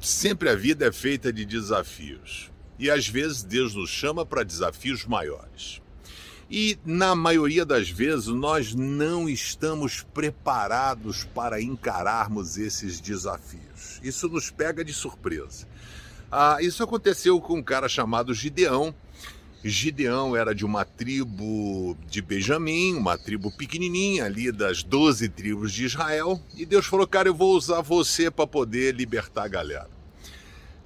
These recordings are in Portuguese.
Sempre a vida é feita de desafios. E às vezes Deus nos chama para desafios maiores. E na maioria das vezes nós não estamos preparados para encararmos esses desafios. Isso nos pega de surpresa. Ah, isso aconteceu com um cara chamado Gideão. Gideão era de uma tribo de Benjamim, uma tribo pequenininha ali das 12 tribos de Israel, e Deus falou: "Cara, eu vou usar você para poder libertar a galera".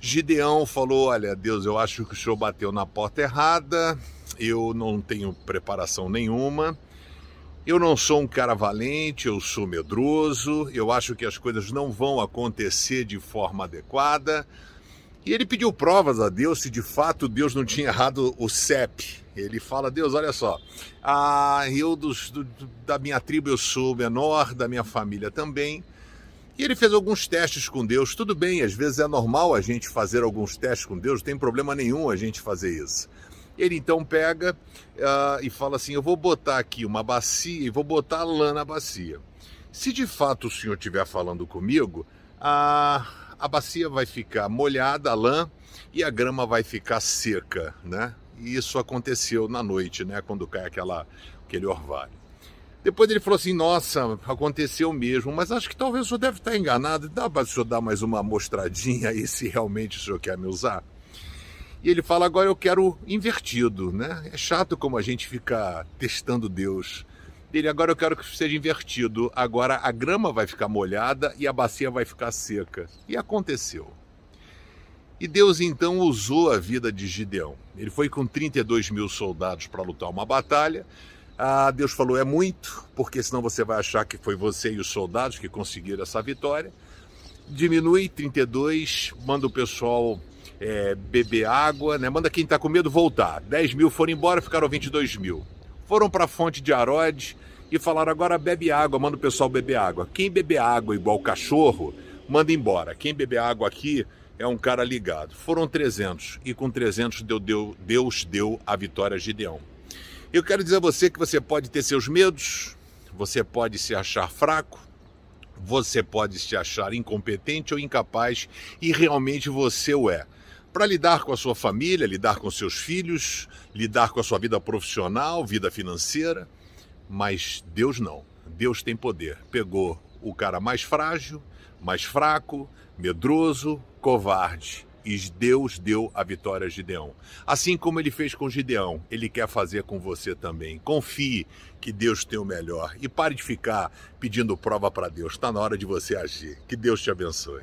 Gideão falou: Olha, Deus, eu acho que o senhor bateu na porta errada, eu não tenho preparação nenhuma, eu não sou um cara valente, eu sou medroso, eu acho que as coisas não vão acontecer de forma adequada. E ele pediu provas a Deus se de fato Deus não tinha errado o CEP. Ele fala: Deus, olha só, ah, eu dos, do, da minha tribo eu sou menor, da minha família também. E ele fez alguns testes com Deus. Tudo bem, às vezes é normal a gente fazer alguns testes com Deus, não tem problema nenhum a gente fazer isso. Ele então pega uh, e fala assim: Eu vou botar aqui uma bacia e vou botar lã na bacia. Se de fato o senhor estiver falando comigo, a, a bacia vai ficar molhada, a lã, e a grama vai ficar seca, né? E isso aconteceu na noite, né? Quando cai aquela, aquele orvalho. Depois ele falou assim: Nossa, aconteceu mesmo, mas acho que talvez o senhor deve estar enganado. Dá para o senhor dar mais uma mostradinha aí se realmente o senhor quer me usar? E ele fala: Agora eu quero invertido, né? É chato como a gente fica testando Deus. Ele agora eu quero que seja invertido. Agora a grama vai ficar molhada e a bacia vai ficar seca. E aconteceu. E Deus então usou a vida de Gideão. Ele foi com 32 mil soldados para lutar uma batalha. Ah, Deus falou: é muito, porque senão você vai achar que foi você e os soldados que conseguiram essa vitória. Diminui 32, manda o pessoal é, beber água, né? manda quem está com medo voltar. 10 mil foram embora, ficaram 22 mil. Foram para a fonte de Arode e falaram: agora bebe água, manda o pessoal beber água. Quem beber água igual cachorro, manda embora. Quem beber água aqui é um cara ligado. Foram 300 e com 300 deu, deu, Deus deu a vitória a Gideão. Eu quero dizer a você que você pode ter seus medos, você pode se achar fraco, você pode se achar incompetente ou incapaz e realmente você o é. Para lidar com a sua família, lidar com seus filhos, lidar com a sua vida profissional, vida financeira, mas Deus não. Deus tem poder. Pegou o cara mais frágil, mais fraco, medroso, covarde e Deus deu a vitória a Gideão. Assim como ele fez com Gideão, ele quer fazer com você também. Confie que Deus tem o melhor e pare de ficar pedindo prova para Deus. Está na hora de você agir. Que Deus te abençoe.